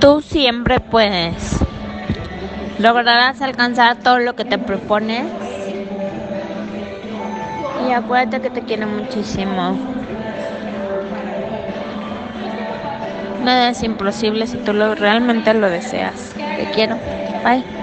Tú siempre puedes. Lograrás alcanzar todo lo que te propones. Y acuérdate que te quiero muchísimo. Nada es imposible si tú lo, realmente lo deseas. Te quiero. Bye.